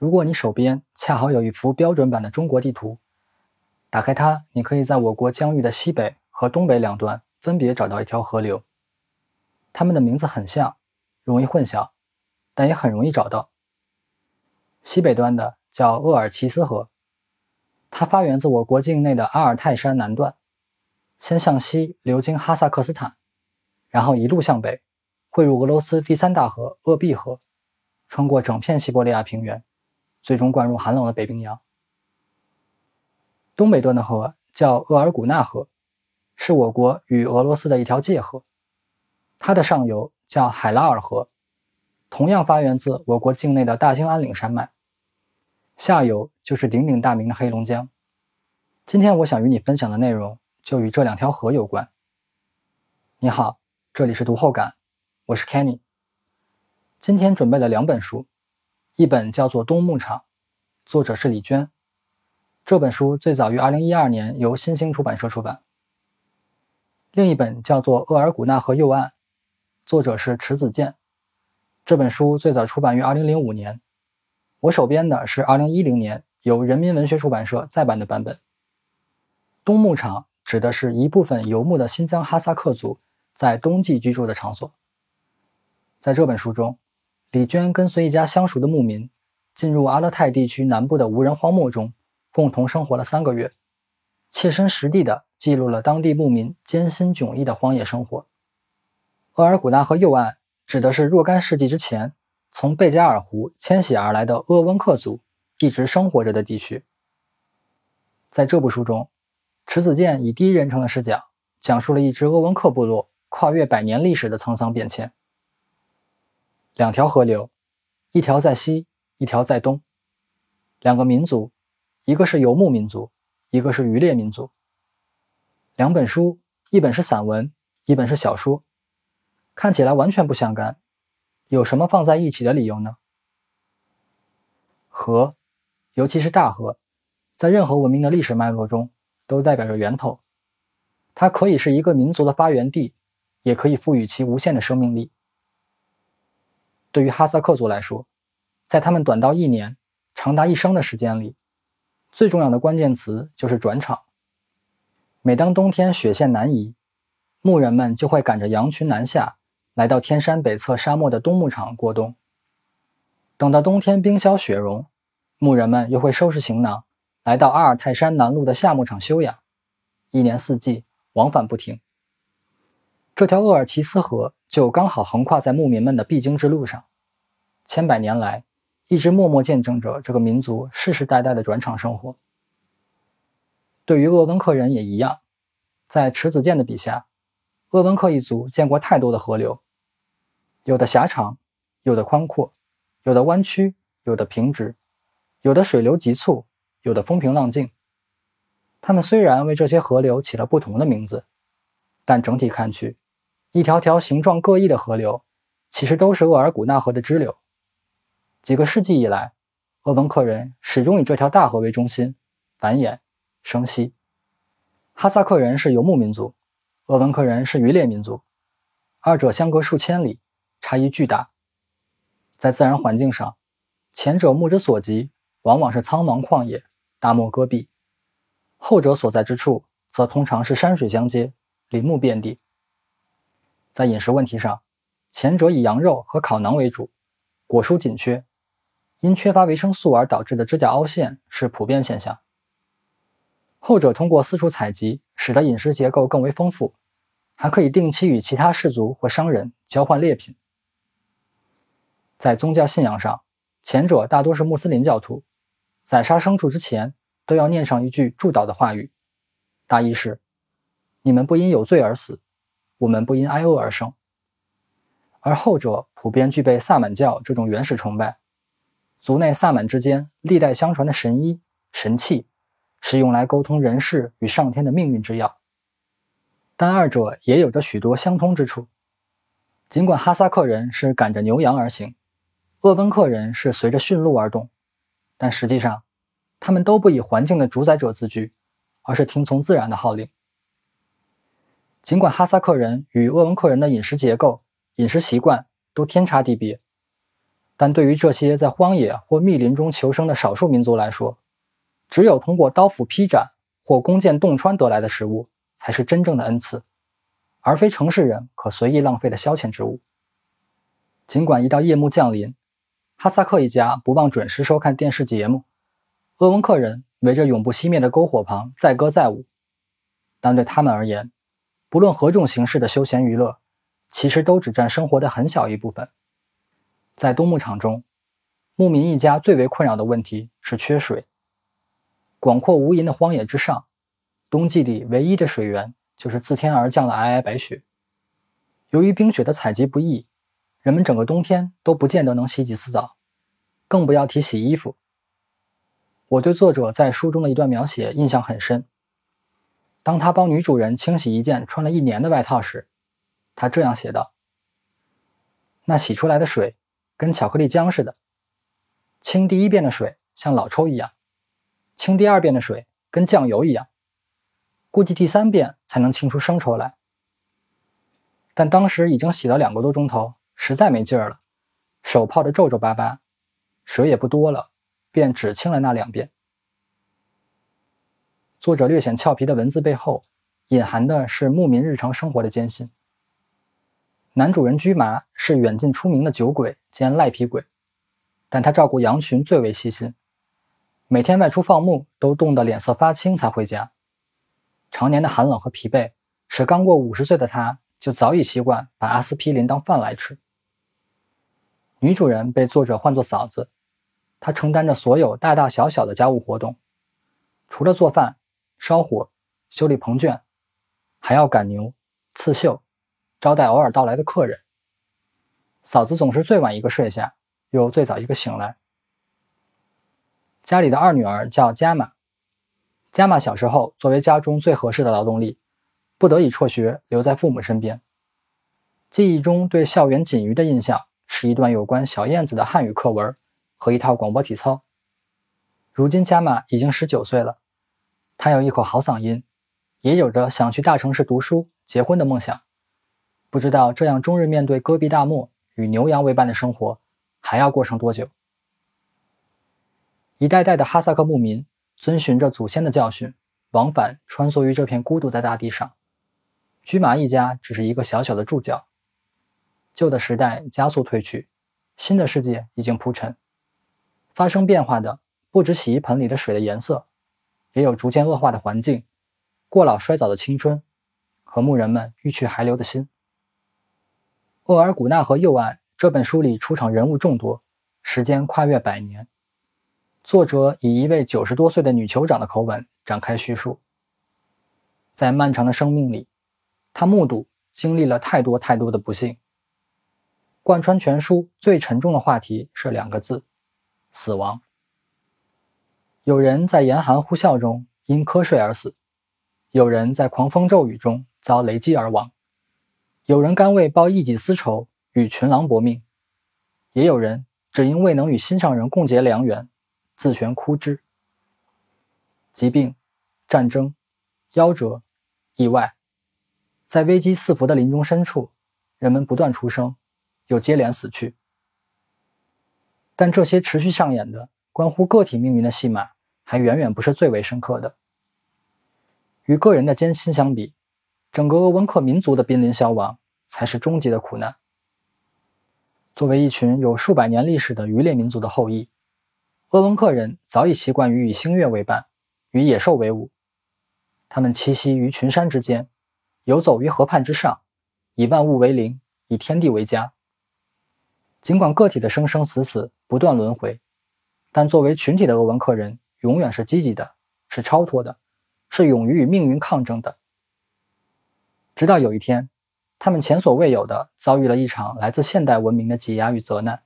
如果你手边恰好有一幅标准版的中国地图，打开它，你可以在我国疆域的西北和东北两端分别找到一条河流。它们的名字很像，容易混淆，但也很容易找到。西北端的叫鄂尔齐斯河，它发源自我国境内的阿尔泰山南段，先向西流经哈萨克斯坦，然后一路向北，汇入俄罗斯第三大河鄂毕河，穿过整片西伯利亚平原。最终灌入寒冷的北冰洋。东北端的河叫额尔古纳河，是我国与俄罗斯的一条界河。它的上游叫海拉尔河，同样发源自我国境内的大兴安岭山脉。下游就是鼎鼎大名的黑龙江。今天我想与你分享的内容就与这两条河有关。你好，这里是读后感，我是 Kenny。今天准备了两本书。一本叫做《冬牧场》，作者是李娟。这本书最早于2012年由新兴出版社出版。另一本叫做《厄尔古纳河右岸》，作者是池子健。这本书最早出版于2005年。我手边的是2010年由人民文学出版社再版的版本。冬牧场指的是一部分游牧的新疆哈萨克族在冬季居住的场所。在这本书中。李娟跟随一家相熟的牧民，进入阿勒泰地区南部的无人荒漠中，共同生活了三个月，切身实地的记录了当地牧民艰辛迥异的荒野生活。额尔古纳河右岸指的是若干世纪之前从贝加尔湖迁徙而来的鄂温克族一直生活着的地区。在这部书中，迟子健以第一人称的视角，讲述了一支鄂温克部落跨越百年历史的沧桑变迁。两条河流，一条在西，一条在东。两个民族，一个是游牧民族，一个是渔猎民族。两本书，一本是散文，一本是小说，看起来完全不相干，有什么放在一起的理由呢？河，尤其是大河，在任何文明的历史脉络中都代表着源头，它可以是一个民族的发源地，也可以赋予其无限的生命力。对于哈萨克族来说，在他们短到一年、长达一生的时间里，最重要的关键词就是转场。每当冬天雪线南移，牧人们就会赶着羊群南下，来到天山北侧沙漠的冬牧场过冬。等到冬天冰消雪融，牧人们又会收拾行囊，来到阿尔泰山南麓的夏牧场休养，一年四季往返不停。这条鄂尔齐斯河。就刚好横跨在牧民们的必经之路上，千百年来一直默默见证着这个民族世世代代的转场生活。对于鄂温克人也一样，在池子建的笔下，鄂温克一族见过太多的河流，有的狭长，有的宽阔，有的弯曲，有的平直，有的水流急促，有的风平浪静。他们虽然为这些河流起了不同的名字，但整体看去。一条条形状各异的河流，其实都是厄尔古纳河的支流。几个世纪以来，鄂温克人始终以这条大河为中心繁衍生息。哈萨克人是游牧民族，鄂温克人是渔猎民族，二者相隔数千里，差异巨大。在自然环境上，前者目之所及往往是苍茫旷野、大漠戈壁，后者所在之处则通常是山水相接、林木遍地。在饮食问题上，前者以羊肉和烤馕为主，果蔬紧缺，因缺乏维生素而导致的指甲凹陷是普遍现象。后者通过四处采集，使得饮食结构更为丰富，还可以定期与其他氏族或商人交换猎品。在宗教信仰上，前者大多是穆斯林教徒，宰杀牲畜之前都要念上一句祝祷的话语，大意是：你们不因有罪而死。我们不因挨饿而生，而后者普遍具备萨满教这种原始崇拜，族内萨满之间历代相传的神医神器，是用来沟通人世与上天的命运之药。但二者也有着许多相通之处。尽管哈萨克人是赶着牛羊而行，鄂温克人是随着驯鹿而动，但实际上，他们都不以环境的主宰者自居，而是听从自然的号令。尽管哈萨克人与鄂温克人的饮食结构、饮食习惯都天差地别，但对于这些在荒野或密林中求生的少数民族来说，只有通过刀斧劈斩或弓箭洞穿得来的食物，才是真正的恩赐，而非城市人可随意浪费的消遣之物。尽管一到夜幕降临，哈萨克一家不忘准时收看电视节目，鄂温克人围着永不熄灭的篝火旁载歌载舞，但对他们而言，不论何种形式的休闲娱乐，其实都只占生活的很小一部分。在冬牧场中，牧民一家最为困扰的问题是缺水。广阔无垠的荒野之上，冬季里唯一的水源就是自天而降的皑皑白雪。由于冰雪的采集不易，人们整个冬天都不见得能洗几次澡，更不要提洗衣服。我对作者在书中的一段描写印象很深。当他帮女主人清洗一件穿了一年的外套时，他这样写道：“那洗出来的水。”跟巧克力浆似的，清第一遍的水像老抽一样，清第二遍的水跟酱油一样，估计第三遍才能清出生抽来。但当时已经洗了两个多钟头，实在没劲儿了，手泡得皱皱巴巴，水也不多了，便只清了那两遍。作者略显俏皮的文字背后，隐含的是牧民日常生活的艰辛。男主人居麻是远近出名的酒鬼兼赖皮鬼，但他照顾羊群最为细心，每天外出放牧都冻得脸色发青才回家。常年的寒冷和疲惫使刚过五十岁的他就早已习惯把阿司匹林当饭来吃。女主人被作者唤作嫂子，她承担着所有大大小小的家务活动，除了做饭、烧火、修理棚圈，还要赶牛、刺绣。招待偶尔到来的客人，嫂子总是最晚一个睡下，又最早一个醒来。家里的二女儿叫加玛，加玛小时候作为家中最合适的劳动力，不得已辍学留在父母身边。记忆中对校园仅余的印象是一段有关小燕子的汉语课文和一套广播体操。如今加玛已经十九岁了，他有一口好嗓音，也有着想去大城市读书、结婚的梦想。不知道这样终日面对戈壁大漠与牛羊为伴的生活，还要过上多久？一代代的哈萨克牧民遵循着祖先的教训，往返穿梭于这片孤独的大地上。居马一家只是一个小小的助教。旧的时代加速褪去，新的世界已经铺陈。发生变化的不止洗衣盆里的水的颜色，也有逐渐恶化的环境、过老衰早的青春和牧人们欲去还留的心。《厄尔古纳河右岸》这本书里出场人物众多，时间跨越百年。作者以一位九十多岁的女酋长的口吻展开叙述。在漫长的生命里，他目睹经历了太多太多的不幸。贯穿全书最沉重的话题是两个字：死亡。有人在严寒呼啸中因瞌睡而死，有人在狂风骤雨中遭雷击而亡。有人甘为报一己私仇与群狼搏命，也有人只因未能与心上人共结良缘，自悬枯枝。疾病、战争、夭折、意外，在危机四伏的林中深处，人们不断出生，又接连死去。但这些持续上演的关乎个体命运的戏码，还远远不是最为深刻的。与个人的艰辛相比，整个鄂温克民族的濒临消亡。才是终极的苦难。作为一群有数百年历史的渔猎民族的后裔，鄂温克人早已习惯于与星月为伴，与野兽为伍。他们栖息于群山之间，游走于河畔之上，以万物为邻，以天地为家。尽管个体的生生死死不断轮回，但作为群体的鄂温克人永远是积极的，是超脱的，是勇于与命运抗争的。直到有一天。他们前所未有的遭遇了一场来自现代文明的挤压与责难。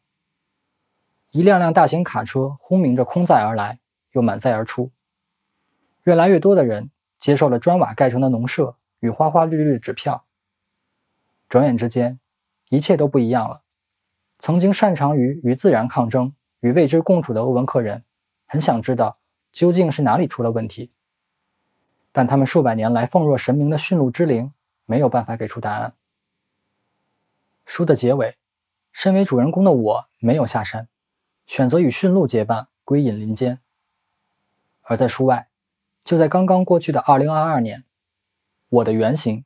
一辆辆大型卡车轰鸣着空载而来，又满载而出。越来越多的人接受了砖瓦盖成的农舍与花花绿绿的纸票。转眼之间，一切都不一样了。曾经擅长于与自然抗争、与未知共处的欧文克人，很想知道究竟是哪里出了问题。但他们数百年来奉若神明的驯鹿之灵没有办法给出答案。书的结尾，身为主人公的我没有下山，选择与驯鹿结伴归隐林间。而在书外，就在刚刚过去的二零二二年，我的原型，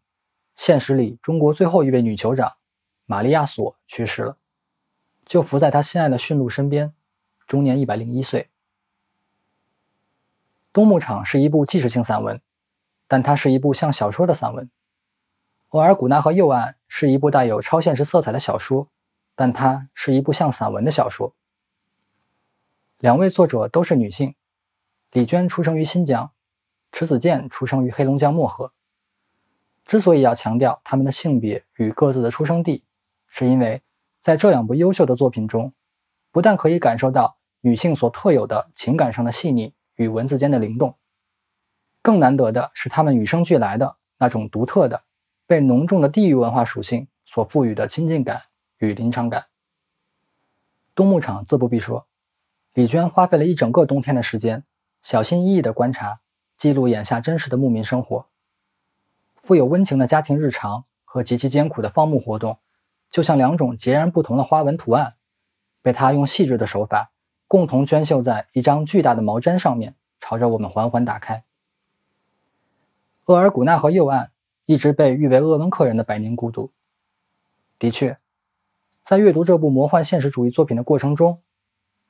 现实里中国最后一位女酋长玛利亚索去世了，就伏在她心爱的驯鹿身边，终年一百零一岁。冬牧场是一部纪实性散文，但它是一部像小说的散文。额尔古纳河右岸是一部带有超现实色彩的小说，但它是一部像散文的小说。两位作者都是女性，李娟出生于新疆，迟子建出生于黑龙江漠河。之所以要强调他们的性别与各自的出生地，是因为在这两部优秀的作品中，不但可以感受到女性所特有的情感上的细腻。与文字间的灵动，更难得的是她们与生俱来的那种独特的、被浓重的地域文化属性所赋予的亲近感与临场感。冬牧场自不必说，李娟花费了一整个冬天的时间，小心翼翼地观察、记录眼下真实的牧民生活。富有温情的家庭日常和极其艰苦的放牧活动，就像两种截然不同的花纹图案，被她用细致的手法。共同娟绣在一张巨大的毛毡上面，朝着我们缓缓打开。厄尔古纳河右岸一直被誉为鄂温克人的百年孤独。的确，在阅读这部魔幻现实主义作品的过程中，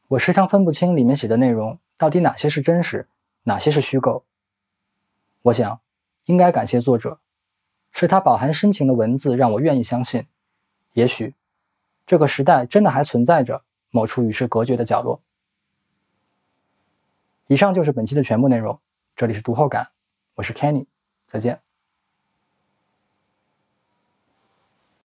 我时常分不清里面写的内容到底哪些是真实，哪些是虚构。我想，应该感谢作者，是他饱含深情的文字让我愿意相信，也许这个时代真的还存在着某处与世隔绝的角落。以上就是本期的全部内容。这里是读后感，我是 Kenny，再见。